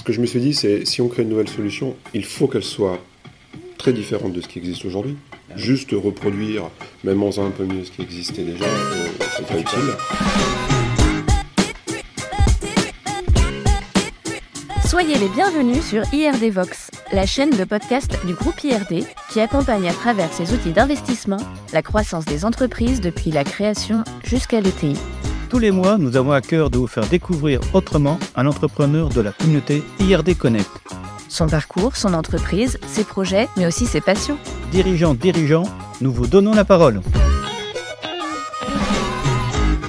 ce que je me suis dit, c'est si on crée une nouvelle solution, il faut qu'elle soit très différente de ce qui existe aujourd'hui. Juste reproduire, même en faisant un peu mieux ce qui existait déjà, euh, c'est pas utile. Soyez les bienvenus sur IRD Vox, la chaîne de podcast du groupe IRD qui accompagne à travers ses outils d'investissement la croissance des entreprises depuis la création jusqu'à l'ETI. Tous les mois, nous avons à cœur de vous faire découvrir autrement un entrepreneur de la communauté IRD Connect. Son parcours, son entreprise, ses projets, mais aussi ses passions. Dirigeants, dirigeants, nous vous donnons la parole.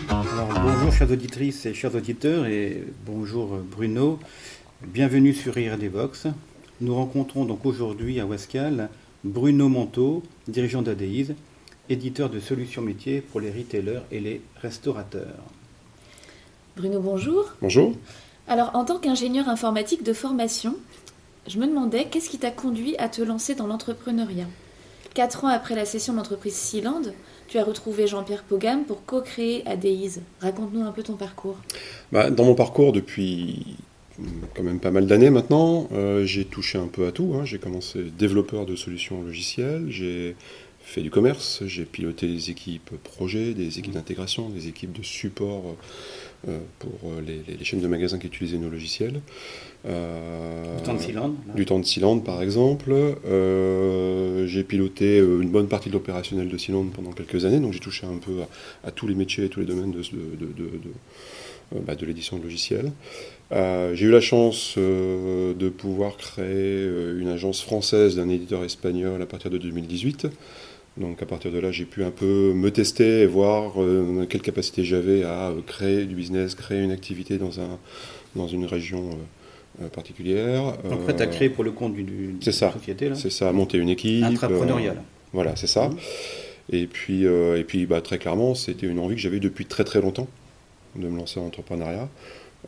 Alors, bonjour chères auditrices et chers auditeurs et bonjour Bruno. Bienvenue sur IRD Vox. Nous rencontrons donc aujourd'hui à Wascal Bruno Monteau, dirigeant d'ADEIS, éditeur de solutions métiers pour les retailers et les restaurateurs. Bruno, bonjour. Bonjour. Alors, en tant qu'ingénieur informatique de formation, je me demandais qu'est-ce qui t'a conduit à te lancer dans l'entrepreneuriat? Quatre ans après la cession de l'entreprise Sealand, tu as retrouvé Jean-Pierre Pogam pour co-créer ADEIS. Raconte-nous un peu ton parcours. Bah, dans mon parcours, depuis quand même pas mal d'années maintenant, euh, j'ai touché un peu à tout. hein. J'ai commencé développeur de solutions logicielles, j'ai fait du commerce, j'ai piloté des équipes projets, des équipes d'intégration, des équipes de support euh, pour euh, les, les- les chaînes de magasins qui utilisaient nos logiciels. Euh, Du temps de Sealand. Du temps de Sealand, par exemple. Euh, j'ai piloté euh, une bonne partie de l'opérationnel de Sealand pendant quelques années, donc j'ai touché un peu à, à tous les métiers et tous les domaines de, de, de- de- euh, bah, de l'édition de logiciels. Euh, j'ai eu la chance euh, de pouvoir créer euh, une agence française d'un éditeur espagnol à partir de 2018. Donc à partir de là, j'ai pu un peu me tester et voir euh, quelle capacité j'avais à euh, créer du business, créer une activité dans, un, dans une région euh, euh, particulière. Donc, après, tu as créé pour le compte du- du- d'une ça. société, là C'est ça, monter une équipe. Intrapreneurial. euh, voilà, c'est ça. Et puis, et puis bah, très clairement, c'était une envie que j'avais depuis très très longtemps de me lancer en entrepreneuriat.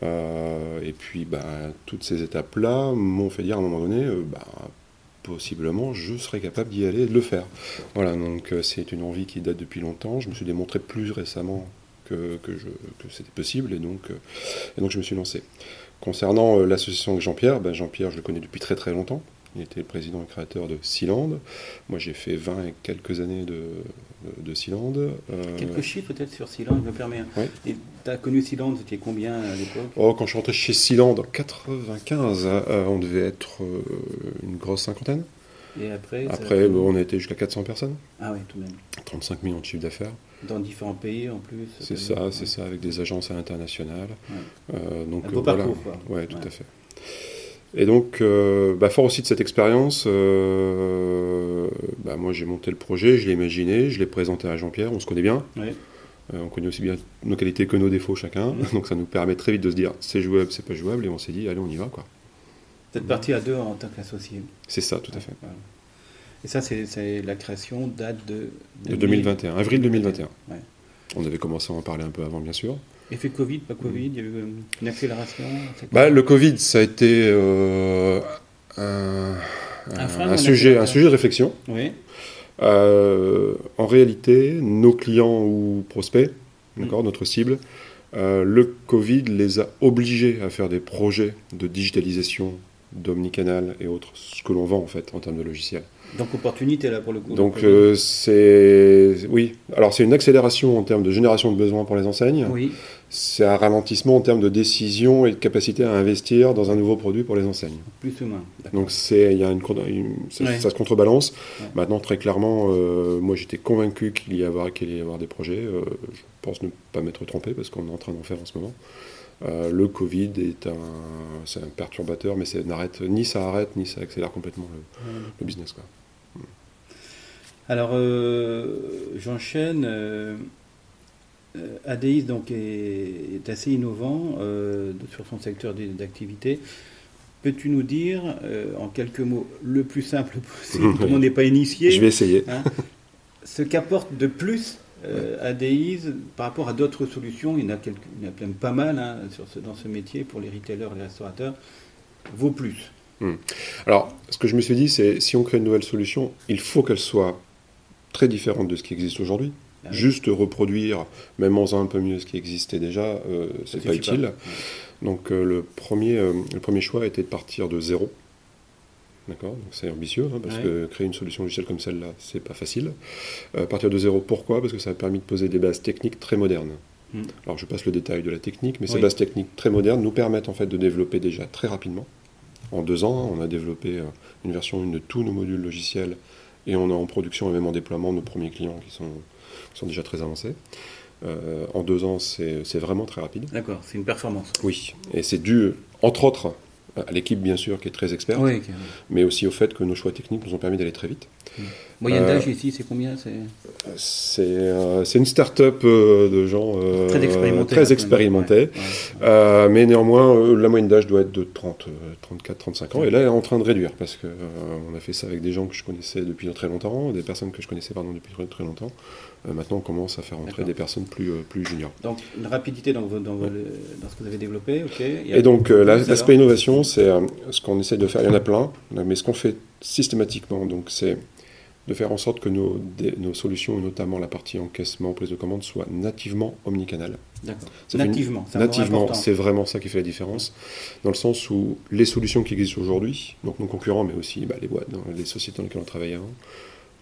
Et puis, bah, toutes ces étapes-là m'ont fait dire à un moment donné, bah, possiblement, je serais capable d'y aller et de le faire. Voilà, donc euh, c'est une envie qui date depuis longtemps. Je me suis démontré plus récemment que, que, que c'était possible, et donc, euh, et donc je me suis lancé. Concernant euh, l'association avec Jean-Pierre, ben, Jean-Pierre, je le connais depuis très très longtemps. Il était le président et créateur de Sealand. Moi, j'ai fait 20 et quelques années de, de Sealand. Euh, Quelques chiffres peut-être sur Sealand, je me permets. hein. Oui. Et tu as connu Sealand, c'était combien à l'époque? Oh, quand je suis rentré chez Sealand en 95, euh, on devait être euh, une grosse cinquantaine. Et après Après, on a été jusqu'à 400 personnes, Ah oui, tout de même. 35 millions de chiffre d'affaires. Dans différents pays en plus. C'est ça, c'est ça, avec des agences à l'international. Ouais. Euh, donc, Un beau voilà. parcours, quoi. Ouais, tout Ouais. à fait. Et donc, euh, bah, fort aussi de cette expérience, euh, bah, moi j'ai monté le projet, je l'ai imaginé, je l'ai présenté à Jean-Pierre, on se connaît bien, Ouais. Euh, on connaît aussi bien nos qualités que nos défauts chacun, donc ça nous permet très vite de se dire c'est jouable, c'est pas jouable, et on s'est dit allez on y va quoi. Vous êtes parti à deux en tant qu'associé. C'est ça, tout à fait. Voilà. Et ça, c'est la création date de... De 2021, avril 2021. Ouais. On avait commencé à en parler un peu avant bien sûr. Effet Covid, pas Covid, il y a eu euh, une accélération Bah, le Covid, ça a été euh, un, Un frein un ou un sujet, un sujet de réflexion. Oui, Euh, en réalité, nos clients ou prospects, d'accord, notre cible, euh, le Covid les a obligés à faire des projets de digitalisation, d'omnicanal et autres, ce que l'on vend en fait en termes de logiciels. Donc opportunité là pour le coup. Donc Covid. euh, c'est oui, alors c'est une accélération en termes de génération de besoins pour les enseignes. Oui, C'est un ralentissement en termes de décision et de capacité à investir dans un nouveau produit pour les enseignes. plus ou moins. Donc c'est, il y a une, ça, Ouais. ça se contrebalance. Ouais. Maintenant, très clairement, euh, moi j'étais convaincu qu'il y, avoir, qu'il y avoir des projets. Euh, je pense ne pas m'être trompé parce qu'on est en train d'en faire en ce moment. Euh, le Covid est un, c'est un perturbateur, mais c'est, n'arrête, ni ça arrête, ni ça accélère complètement le, business. Quoi. Alors, euh, j'enchaîne. Euh, euh, ADIS donc, est, est assez innovant euh, sur son secteur d'activité. Peux-tu nous dire, en quelques mots, le plus simple possible, tout le monde n'est pas initié, Je vais essayer. hein, ce qu'apporte de plus ADIS par rapport à d'autres solutions? Il y en a, quelques, il y en a même pas mal hein, sur ce- dans ce métier pour les retailers et les restaurateurs. Vaut plus. Alors, ce que je me suis dit, c'est si on crée une nouvelle solution, il faut qu'elle soit très différente de ce qui existe aujourd'hui. Ah oui. Juste reproduire, même en un peu mieux ce qui existait déjà, euh, c'est pas utile. pas. Donc euh, le, premier, euh, le premier choix était de partir de zéro. D'accord? Donc c'est ambitieux, hein, parce Ouais. que créer une solution logicielle comme celle-là, c'est pas facile. Euh, partir de zéro, pourquoi? Parce que ça a permis de poser des bases techniques très modernes. Mm. Alors je passe le détail de la technique, mais ces bases techniques très modernes nous permettent en fait de développer déjà très rapidement. En deux ans, on a développé euh, une version 1 de tous nos modules logiciels et on a en production et même en déploiement nos premiers clients qui sont, qui sont déjà très avancés. Euh, en deux ans, c'est vraiment très rapide. D'accord, c'est une performance. Oui, et c'est dû, entre autres, à l'équipe bien sûr qui est très experte, Oui, mais aussi au fait que nos choix techniques nous ont permis d'aller très vite. Moyenne Euh, d'âge ici, c'est combien? C'est... Euh, c'est une start-up euh, de gens Très expérimenté. très expérimentés. ouais, ouais. Mais néanmoins, la moyenne d'âge doit être de 30, euh, 34, 35 ans. Et là, elle est en train de réduire parce euh, on a fait ça avec des gens que je connaissais depuis très longtemps, des personnes que je connaissais pardon, depuis très, très longtemps. Euh, maintenant, on commence à faire entrer des personnes plus, euh, plus juniors. Donc, une rapidité dans, ce que vous avez développé, ok. Et donc, euh, l'aspect innovation, c'est ce qu'on essaie de faire. Il y en a plein, mais ce qu'on fait systématiquement, donc, c'est de faire en sorte que nos, des- nos solutions, notamment la partie encaissement, prise de commande, soient nativement une- Nativement, c'est Nativement, c'est vraiment ça qui fait la différence, dans le sens où les solutions qui existent aujourd'hui, donc nos concurrents, mais aussi bah, les boîtes, les sociétés dans lesquelles on travaille avant,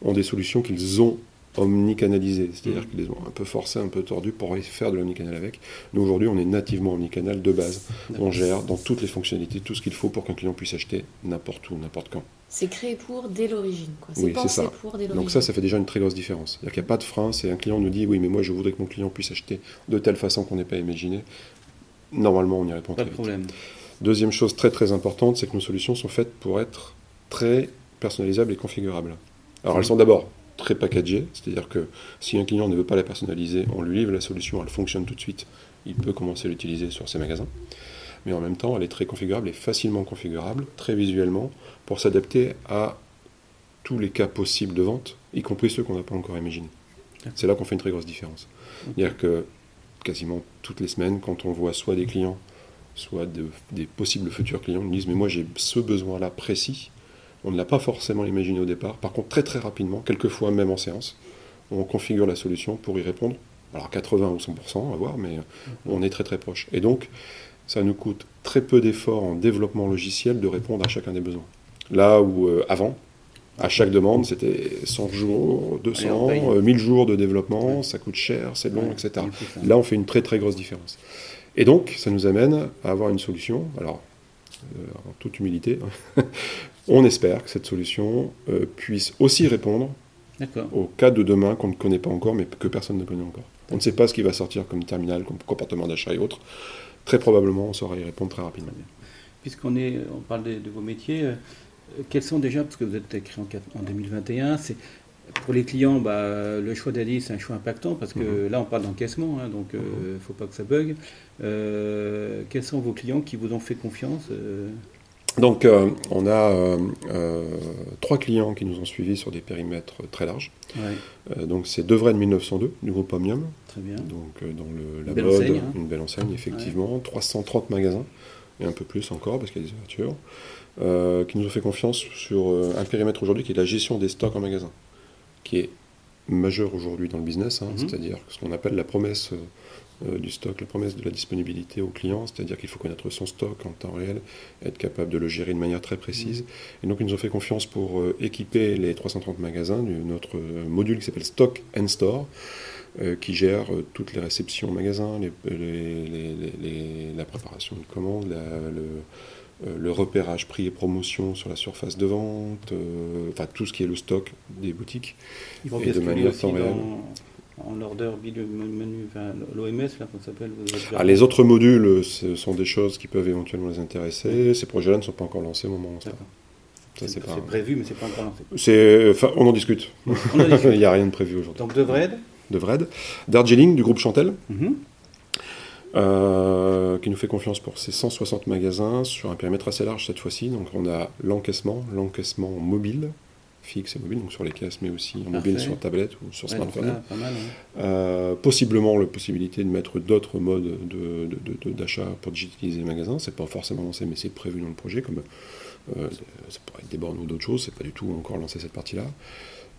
ont des solutions qu'ils ont omnicanalisées, c'est-à-dire Mhm. qu'ils les ont un peu forcées, un peu tordues pour faire de l'omnicanal avec. Nous, aujourd'hui, on est nativement omnicanal de base. On gère dans toutes les fonctionnalités tout ce qu'il faut pour qu'un client puisse acheter n'importe où, n'importe quand. C'est créé pour dès l'origine. C'est Oui, c'est pensé ça. pour dès l'origine. Donc ça, ça fait déjà une très grosse différence. C'est-à-dire qu'il n'y a pas de frein, c'est un client nous dit, oui, mais moi, je voudrais que mon client puisse acheter de telle façon qu'on n'ait pas imaginé. Normalement, on y répond Pas très de vite. problème. Deuxième chose très très importante, c'est que nos solutions sont faites pour être très personnalisables et configurables. Alors elles sont d'abord très packagées, c'est-à-dire que si un client ne veut pas la personnaliser, on lui livre la solution, elle fonctionne tout de suite, il peut commencer à l'utiliser sur ses magasins. Mais en même temps, elle est très configurable et facilement configurable, très visuellement, pour s'adapter à tous les cas possibles de vente, y compris ceux qu'on n'a pas encore imaginés. C'est là qu'on fait une très grosse différence. C'est-à-dire que quasiment toutes les semaines, quand on voit soit des clients soit de- des possibles futurs clients nous disent mais moi j'ai ce besoin-là précis. On ne l'a pas forcément imaginé au départ. Par contre, très très rapidement, quelquefois même en séance, on configure la solution pour y répondre. Alors 80 ou 100%, à voir, mais on est très très proche. Et donc, ça nous coûte très peu d'efforts en développement logiciel de répondre à chacun des besoins. Là où euh, avant, à chaque demande, c'était 100 jours, 200, paye. euh, 1000 jours de développement, ça coûte cher, c'est long, Ouais, etc. Là, on fait une très très grosse différence. Et donc, ça nous amène à avoir une solution. Alors, euh, en toute humilité, on espère que cette solution euh, puisse aussi répondre aux cas de demain qu'on ne connaît pas encore, mais que personne ne connaît encore. On ne sait pas ce qui va sortir comme terminal, comme comportement d'achat et autres. Très probablement, on saura y répondre très rapidement. Puisqu'on est, on parle de, de vos métiers, euh, quels sont déjà, parce que vous êtes créé en, en 2021, c'est pour les clients, bah, le choix d'Ali, c'est un choix impactant parce que Mhm. là, on parle d'encaissement, hein, donc il ne faut pas que ça bug. Euh, quels sont vos clients qui vous ont fait confiance euh, Donc, euh, on a euh, euh, trois clients qui nous ont suivis sur des périmètres très larges. ouais, Euh, donc, c'est Devray de 1902, du groupe Omnium, Très bien. donc euh, dans le, la belle mode, enseigne, hein. une belle enseigne effectivement, 330 magasins et un peu plus encore parce qu'il y a des ouvertures, euh, qui nous ont fait confiance sur euh, un périmètre aujourd'hui qui est la gestion des stocks en magasin, qui est majeur aujourd'hui dans le business, hein, Mhm. c'est-à-dire ce qu'on appelle la promesse euh, euh, du stock, la promesse de la disponibilité au client, c'est-à-dire qu'il faut connaître son stock en temps réel, être capable de le gérer de manière très précise. Et donc ils nous ont fait confiance pour euh, équiper les 330 magasins de notre euh, module qui s'appelle Stock and Store, qui gère toutes les réceptions au magasin, les- les- les- les- les- la préparation de commandes, la- le, le repérage prix et promotion sur la surface de vente, euh, enfin tout ce qui est le stock des boutiques. Ils vont Et de manière réel. dans, en order menu, enfin, l'OMS, là, qu'on s'appelle. Ah, les autres modules, euh, ce sont des choses qui peuvent éventuellement les intéresser. Ces projets-là ne sont pas encore lancés au moment où on se. Ça, C'est pas- prévu, mais c'est pas encore lancé. C'est, enfin, on en discute. On en discute. Il n'y a rien de prévu aujourd'hui. Donc, de Vred? De Vred, Darjeeling du groupe Chantel, Mhm. Euh, qui nous fait confiance pour ses 160 magasins sur un périmètre assez large cette fois-ci. Donc on a l'encaissement, l'encaissement mobile, fixe et mobile, donc sur les caisses, mais aussi en mobile sur tablette ou sur Ouais, smartphone. là, pas mal. hein. Euh, possiblement la possibilité de mettre d'autres modes de- de- de- de- d'achat pour digitaliser les magasins. C'est pas forcément lancé, mais c'est prévu dans le projet. Comme euh, ça pourrait être des bornes ou d'autres choses. C'est pas du tout encore lancé cette partie-là.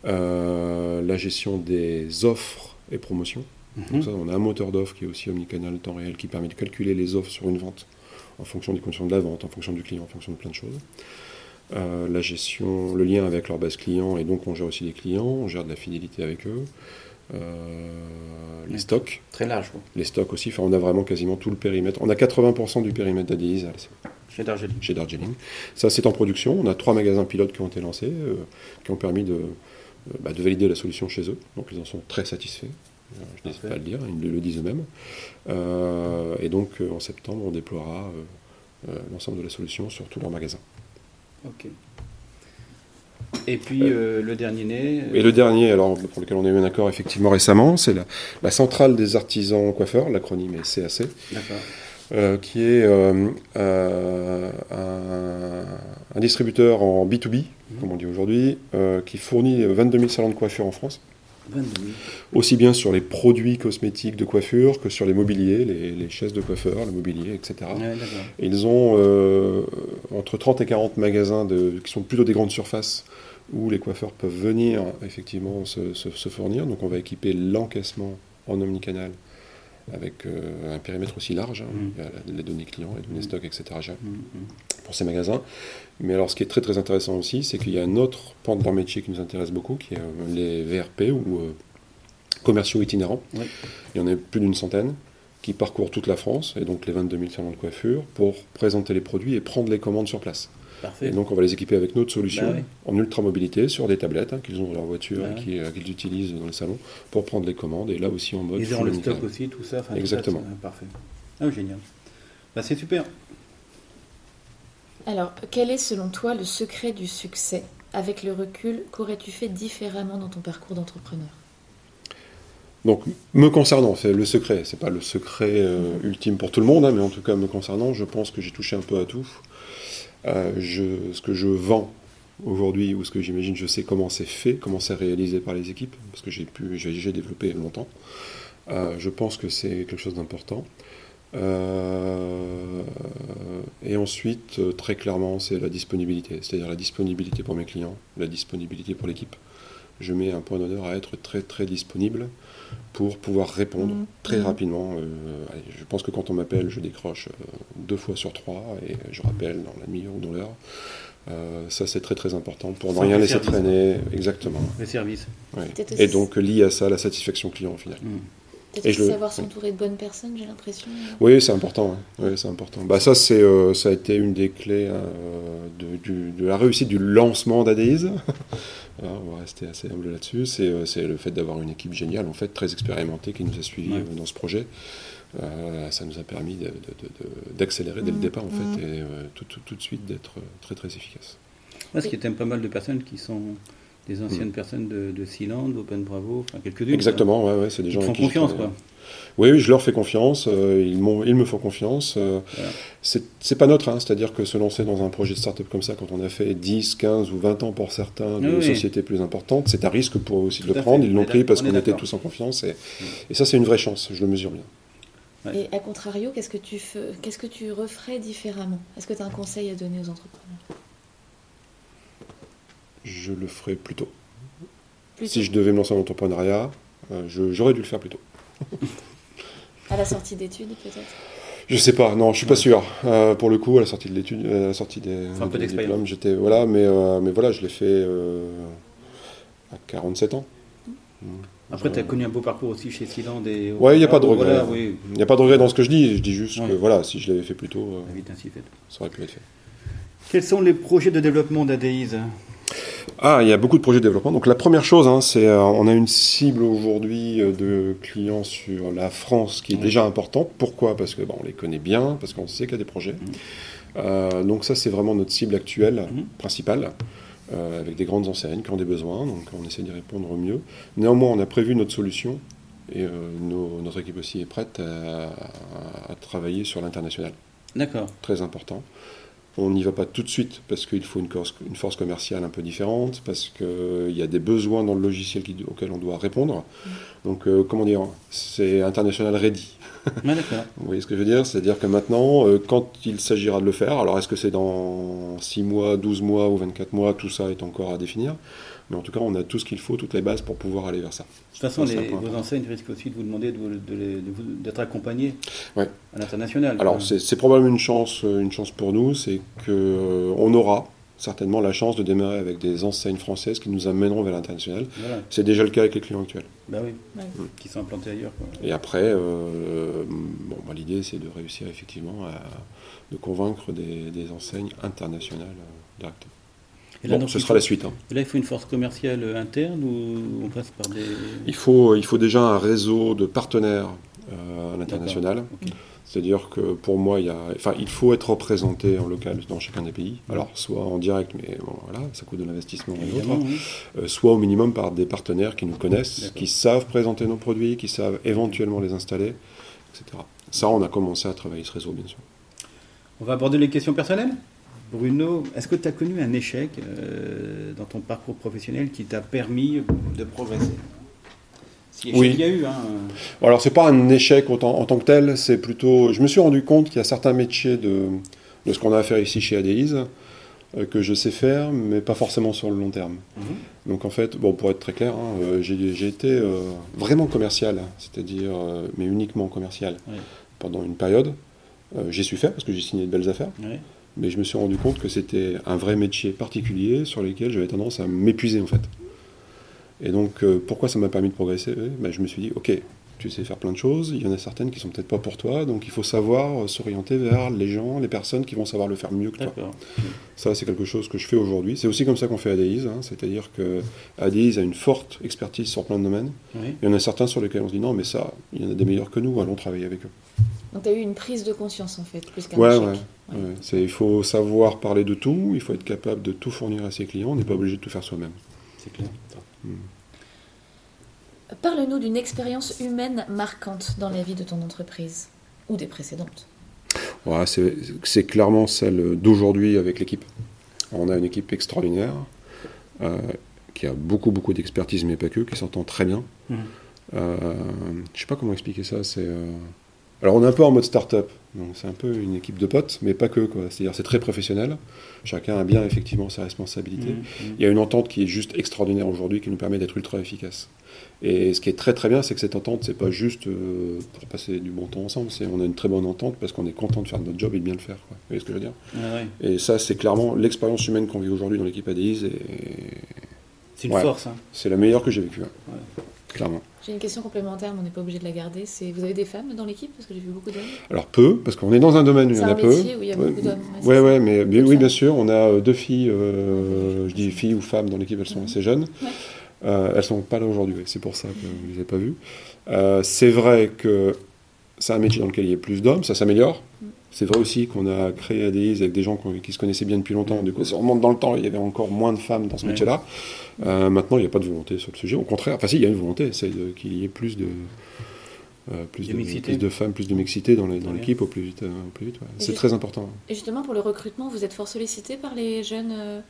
Euh, la gestion des offres et promotions. Mhm. Donc ça, on a un moteur d'offres qui est aussi omnicanal temps réel qui permet de calculer les offres sur une vente en fonction des conditions de la vente, en fonction du client, en fonction de plein de choses. Euh, la gestion, le lien avec leur base client, et donc on gère aussi les clients, on gère de la fidélité avec eux. Euh, les stocks, Très large, quoi. les stocks aussi, enfin on a vraiment quasiment tout le périmètre. On a 80% du périmètre d'Adéis Chez Darjeeling. chez Darjeeling. Ça, c'est en production. On a trois magasins pilotes qui ont été lancés, euh, qui ont permis de, bah, de valider la solution chez eux. Donc, ils en sont très satisfaits. Euh, je n'hésite pas à le dire, ils le, disent eux-mêmes. Euh, et donc, euh, en septembre, on déploiera euh, l'ensemble de la solution sur tous leurs magasins. Ok. Et puis euh, le dernier né. Et le dernier, alors, pour lequel on a eu un accord effectivement récemment, c'est la, la centrale des artisans coiffeurs, l'acronyme est CAC. D'accord. qui est un, un distributeur en B2B, comme on dit aujourd'hui, qui fournit 22 000 salons de coiffure en France, 22 000. Aussi bien sur les produits cosmétiques de coiffure que sur les mobiliers, les, les chaises de coiffeur, le mobilier, etc. Ouais, d'accord. Et Ils ont euh, entre 30 et 40 magasins de, qui sont plutôt des grandes surfaces où les coiffeurs peuvent venir effectivement se, se- se fournir. Donc on va équiper l'encaissement en omnicanal avec euh, un périmètre aussi large. hein. Mm. Les données clients, les données Mm. stocks, etc. pour ces magasins. Mais alors ce qui est très très intéressant aussi, c'est qu'il y a un autre pan de leur métier qui nous intéresse beaucoup, qui est euh, les VRP ou euh, commerciaux itinérants. Oui. Il y en a plus d'une centaine qui parcourent toute la France, et donc les 22 000 salons de coiffure, pour présenter les produits et prendre les commandes sur place. Parfait. Et donc on va les équiper avec notre solution Bah oui. en ultra-mobilité sur des tablettes hein, qu'ils ont dans leur voiture Bah et euh, qu'ils utilisent dans les salons pour prendre les commandes, et là aussi en mode... Ils full le stock aussi, tout ça. tout Exactement. ça, parfait. Ah, génial. Bah, c'est super. Alors, quel est selon toi le secret du succès? Avec le recul, qu'aurais-tu fait différemment dans ton parcours d'entrepreneur? Donc, me concernant, c'est le secret. C'est pas le secret euh, ultime pour tout le monde, hein, mais en tout cas, me concernant, je pense que j'ai touché un peu à tout. Euh, je, ce que je vends aujourd'hui, ou ce que j'imagine, je sais comment c'est fait, comment c'est réalisé par les équipes, parce que j'ai pu, j'ai j'ai développé longtemps. Euh, je pense que c'est quelque chose d'important. Euh, et ensuite, euh, très clairement, c'est la disponibilité, c'est-à-dire la disponibilité pour mes clients, la disponibilité pour l'équipe. Je mets un point d'honneur à être très très disponible pour pouvoir répondre Mhm. très Mhm. rapidement. Euh, allez, je pense que quand on m'appelle, je décroche euh, deux fois sur trois et je rappelle dans la demi-heure ou dans l'heure. Euh, ça, c'est très très important pour ne rien laisser traîner. Exactement. Le service. ouais. Peut-être Et donc, lié à ça, la satisfaction client au final. Mhm. Peut-être Et le- savoir s'entourer de bonnes personnes, j'ai l'impression. Oui, c'est important. ouais. Ouais, c'est important. Bah, ça, c'est, euh, ça a été une des clés euh, de, du- de la réussite du lancement. Voilà, on va rester assez humble là-dessus. C'est, euh, c'est le fait d'avoir une équipe géniale, en fait, très expérimentée, qui nous a suivis Ouais. euh, dans ce projet. Euh, ça nous a permis de- de- de- de- d'accélérer dès le Mhm. départ, en fait, et euh, tout, tout- tout de suite d'être très, très efficace. Moi, ce qui est pas mal de personnes qui sont des anciennes Mm. personnes de, de Sealand, d'Open Bravo, enfin quelques-unes. Exactement, ouais, ouais, c'est des gens font qui je confiance, quoi. Oui, oui, je leur fais confiance, euh, ils, m'ont- ils me font confiance. euh, Voilà. c'est c'est pas neutre, hein, c'est-à-dire que se lancer dans un projet de start-up comme ça, quand on a fait 10, 15 ou 20 ans pour certains de Oui, oui. sociétés plus importantes, c'est un risque pour eux aussi de Tout le prendre. fait, Ils on l'ont pris parce qu'on était tous en confiance et, et ça, c'est une vraie chance, je le mesure bien. Ouais. Et à contrario, qu'est-ce que tu fais, qu'est-ce que tu referais différemment? Est-ce que tu as un conseil à donner aux entrepreneurs? Je le ferai plus tôt. Plutôt Si je devais me lancer en entrepreneuriat, euh, j'aurais dû le faire plus tôt. à la sortie d'études, peut-être? Je sais pas, non, je suis pas sûr. Euh, pour le coup, à la sortie de l'étude, à la sortie des, d'expérience. diplômes, j'étais voilà, mais euh, mais voilà, je l'ai fait euh, à 47 ans. Après, tu as connu un beau parcours aussi chez Sealand. Et... Ouais, y a pas de regret. Voilà, oui, Il n'y a pas de regret dans ce que je dis. Je dis juste Ouais. que voilà, si je l'avais fait plus tôt, euh, vite ainsi fait. ça aurait pu être fait. Quels sont les projets de développement d'Adaïs Ah, il y a beaucoup de projets de développement. Donc la première chose, hein, c'est euh, on a une cible aujourd'hui euh, de clients sur la France qui est Oui. déjà importante. Pourquoi? Parce que bon, on les connaît bien, parce qu'on sait qu'il y a des projets. Mhm. Euh, donc ça, c'est vraiment notre cible actuelle, Mhm. principale, euh, avec des grandes enseignes qui ont des besoins. Donc on essaie d'y répondre au mieux. Néanmoins, on a prévu notre solution et nos- notre équipe aussi est prête à, à- à travailler sur l'international. D'accord. Très important. On n'y va pas tout de suite parce qu'il faut une, force- une force commerciale un peu différente, parce qu'il y a des besoins dans le logiciel qui- auxquels on doit répondre. Donc, euh, comment dire, c'est international ready. D'accord. Vous voyez ce que je veux dire? C'est-à-dire que maintenant, euh, quand il s'agira de le faire, alors est-ce que c'est dans 6 mois, 12 mois ou 24 mois, tout ça est encore à définir. Mais en tout cas, on a tout ce qu'il faut, toutes les bases pour pouvoir aller vers ça. De toute façon, les- vos important. enseignes risquent aussi de vous demander de vous- de les- de vous- d'être accompagnés Ouais. à l'international. Alors, c'est probablement une chance, euh, une chance pour nous, c'est qu'on aura certainement la chance de démarrer avec des enseignes françaises qui nous amèneront vers l'international. Voilà. C'est déjà le cas avec les clients actuels. Bah oui, Ouais. qui sont implantés ailleurs. quoi. Et après, euh, bon, bah, l'idée, c'est de réussir effectivement à de convaincre des, des enseignes internationales euh, directement. Et là, Bon, donc, ce sera faut- la suite. hein. là, il faut une force commerciale euh, interne ou on passe par des. Il faut, il faut déjà un réseau de partenaires euh, à l'international. C'est-à-dire que pour moi, il, y a, enfin, il faut être représenté en local dans chacun des pays. Alors, soit en direct, mais bon, voilà, ça coûte de l'investissement autres. oui. Euh, soit au minimum par des partenaires qui nous connaissent, qui savent présenter nos produits, qui savent éventuellement les installer, etc. Ça, on a commencé à travailler ce réseau, bien sûr. On va aborder les questions personnelles? Bruno, est-ce que tu as connu un échec euh, dans ton parcours professionnel qui t'a permis de progresser? Si Oui. il y a eu, hein. Alors, c'est pas un échec en tant, en tant que tel, c'est plutôt. Je me suis rendu compte qu'il y a certains métiers de, de ce qu'on a à faire ici chez Adéise euh, que je sais faire, mais pas forcément sur le long terme. Mhm. Donc, en fait, bon, pour être très clair, hein, euh, j'ai été vraiment commercial, c'est-à-dire, mais uniquement commercial, pendant une période. Euh, j'ai su faire parce que j'ai signé de belles affaires. Ouais. Mais je me suis rendu compte que c'était un vrai métier particulier sur lequel j'avais tendance à m'épuiser en fait. Et donc euh, pourquoi ça m'a permis de progresser? Ben, Je me suis dit, ok, tu sais faire plein de choses, il y en a certaines qui sont peut-être pas pour toi, donc il faut savoir s'orienter vers les gens, les personnes qui vont savoir le faire mieux que toi. Ça c'est quelque chose que je fais aujourd'hui. C'est aussi comme ça qu'on fait Adéise, hein, c'est-à-dire que Adéise a une forte expertise sur plein de domaines. Oui. Il y en a certains sur lesquels on se dit non mais ça, il y en a des meilleurs que nous, allons travailler avec eux. Donc, tu as eu une prise de conscience, en fait, plus qu'un Ouais, échec. ouais. Ouais, il faut savoir parler de tout, il faut être capable de tout fournir à ses clients, on n'est pas obligé de tout faire soi-même. C'est clair. Parle-nous d'une expérience humaine marquante dans la vie de ton entreprise ou des précédentes. Ouais, c'est clairement celle d'aujourd'hui avec l'équipe. On a une équipe extraordinaire, euh, qui a beaucoup, beaucoup d'expertise, mais pas que, qui s'entend très bien. Mhm. Euh, je sais pas comment expliquer ça. C'est euh, alors on est un peu en mode start-up, c'est un peu une équipe de potes, mais pas que quoi. C'est-à-dire c'est très professionnel. Chacun a bien effectivement sa responsabilité. Mhm. Mhm. Il y a une entente qui est juste extraordinaire aujourd'hui, qui nous permet d'être ultra efficace. Et ce qui est très très bien, c'est que cette entente, c'est pas juste euh, pour passer du bon temps ensemble, c'est on a une très bonne entente parce qu'on est content de faire notre job et de bien le faire. Quoi. Vous voyez ce que je veux dire? Ah. Et ça, c'est clairement l'expérience humaine qu'on vit aujourd'hui dans l'équipe ADIS, et C'est une Ouais. force. Hein. c'est la meilleure que j'ai vécue, hein. Ouais. Clairement. J'ai une question complémentaire, mais on n'est pas obligé de la garder. C'est vous avez des femmes dans l'équipe? Parce que j'ai vu beaucoup d'hommes. Alors peu, parce qu'on est dans un domaine où il y en a un peu. métier où il y a Ouais, beaucoup d'hommes. Ouais, ouais, mais oui, bien sûr. On a euh, deux filles, euh, je dis filles ou femmes dans l'équipe, elles sont assez jeunes. Euh, elles sont pas là aujourd'hui, c'est pour ça que vous ne les avez pas vues. Euh, c'est vrai que c'est un métier dans lequel il y a plus d'hommes, ça s'améliore. C'est vrai aussi qu'on a créé ADIS avec des gens qui se connaissaient bien depuis longtemps. Du coup, ça remonte dans le temps, il y avait encore moins de femmes dans ce Ouais. métier-là. Euh, maintenant, il n'y a pas de volonté sur le sujet. Au contraire, enfin si, il y a une volonté, c'est qu'il y ait plus de, euh, plus, De de, plus de femmes, plus de mixité dans les- dans Très l'équipe au plus vite. euh, au plus vite ouais. Et C'est très important. Et justement, pour le recrutement, vous êtes fort sollicité par les jeunes euh,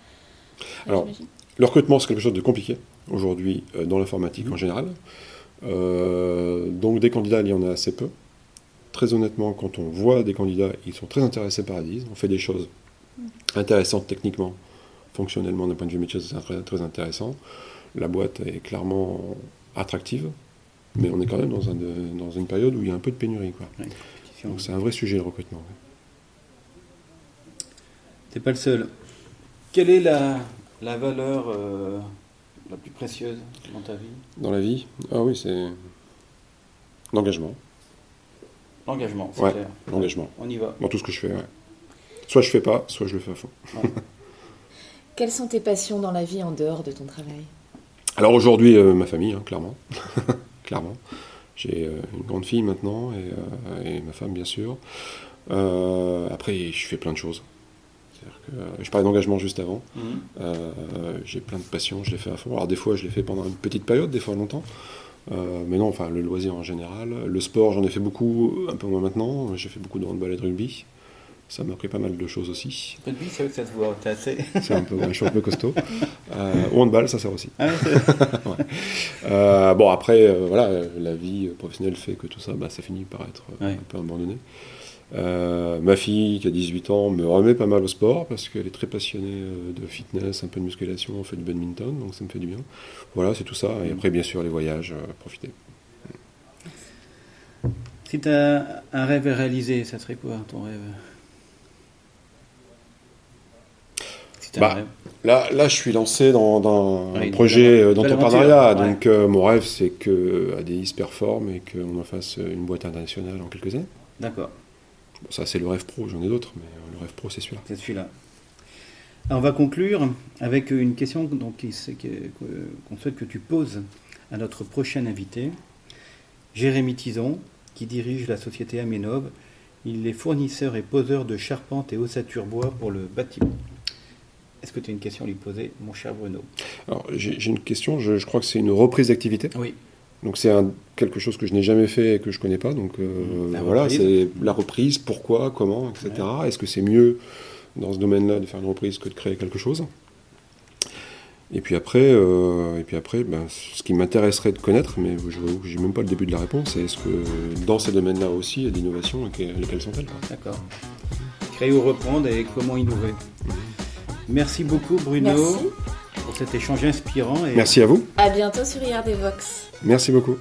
Alors, j'imagine Le recrutement, c'est quelque chose de compliqué aujourd'hui euh, dans l'informatique en général. Euh, donc des candidats, il y en a assez peu. Très honnêtement, quand on voit des candidats, ils sont très intéressés par Adise. On fait des choses intéressantes techniquement, fonctionnellement, d'un point de vue métier, c'est très, très intéressant. La boîte est clairement attractive, mais on est quand même dans, un de- dans une période où il y a un peu de pénurie. Quoi. Donc c'est un vrai sujet le recrutement. ouais. T'es pas le seul. Quelle est la, la valeur euh, la plus précieuse dans ta vie? Dans la vie, ah oui, c'est l'engagement. L'engagement, c'est Ouais, clair. L'engagement. On y va. Dans tout ce que je fais, ouais. Soit je fais pas, soit je le fais à fond. Quelles sont tes passions dans la vie en dehors de ton travail? Alors aujourd'hui, euh, ma famille, hein, clairement. clairement. J'ai euh, une grande fille maintenant et, euh, et ma femme, bien sûr. Euh, après, je fais plein de choses. Que, je parlais d'engagement juste avant. Mhm. Euh, j'ai plein de passions, je les fais à fond. Alors des fois, je les fais pendant une petite période, des fois longtemps. Euh, mais non, enfin, le loisir en général. Le sport, j'en ai fait beaucoup, un peu moins maintenant. J'ai fait beaucoup de handball et de rugby. Ça m'a appris pas mal de choses aussi. Rugby, c'est vrai que ça se voit. T'es assez. C'est un peu, je suis un peu costaud. Euh, au handball, ça sert aussi. Ah ouais, Euh, bon, après, euh, voilà, la vie professionnelle fait que tout ça, bah, ça finit par être Ouais. un peu abandonné. Euh, ma fille, qui a 18 ans, me remet pas mal au sport parce qu'elle est très passionnée euh, de fitness, un peu de musculation, on fait du badminton, donc ça me fait du bien. Voilà, c'est tout ça. Et après, bien sûr, les voyages, euh, profiter. Si tu as un rêve à réaliser, ça serait quoi ton rêve? Si bah, Là, là, je suis lancé dans, dans un projet d'entrepreneuriat. Donc, mon rêve, c'est que ADI performe et qu'on en fasse une boîte internationale en quelques années. D'accord ça, c'est le rêve pro, j'en ai d'autres, mais euh, le rêve pro, c'est celui-là. C'est celui-là. on va conclure avec une question qu'on souhaite que tu poses à notre prochain invité, Jérémy Tison, qui dirige la société Aménov. Il est fournisseur et poseur de charpente et ossature bois pour le bâtiment. Est-ce que tu as une question à lui poser, mon cher Bruno? Alors, j'ai une question, je, je crois que c'est une reprise d'activité. Oui. Donc c'est quelque chose que je n'ai jamais fait et que je ne connais pas. Donc euh, voilà, c'est la reprise, pourquoi, comment, etc. Est-ce que c'est mieux dans ce domaine-là de faire une reprise que de créer quelque chose? Et puis après, euh, et puis après ben, ce qui m'intéresserait de connaître, mais je n'ai même pas le début de la réponse, c'est est-ce que dans ces domaines-là aussi, il y a d'innovation et lesquelles sont-elles D'accord. Créer ou reprendre et comment innover. Merci beaucoup Bruno pour cet échange inspirant. Merci à vous. À bientôt sur IRD Vox. Merci beaucoup.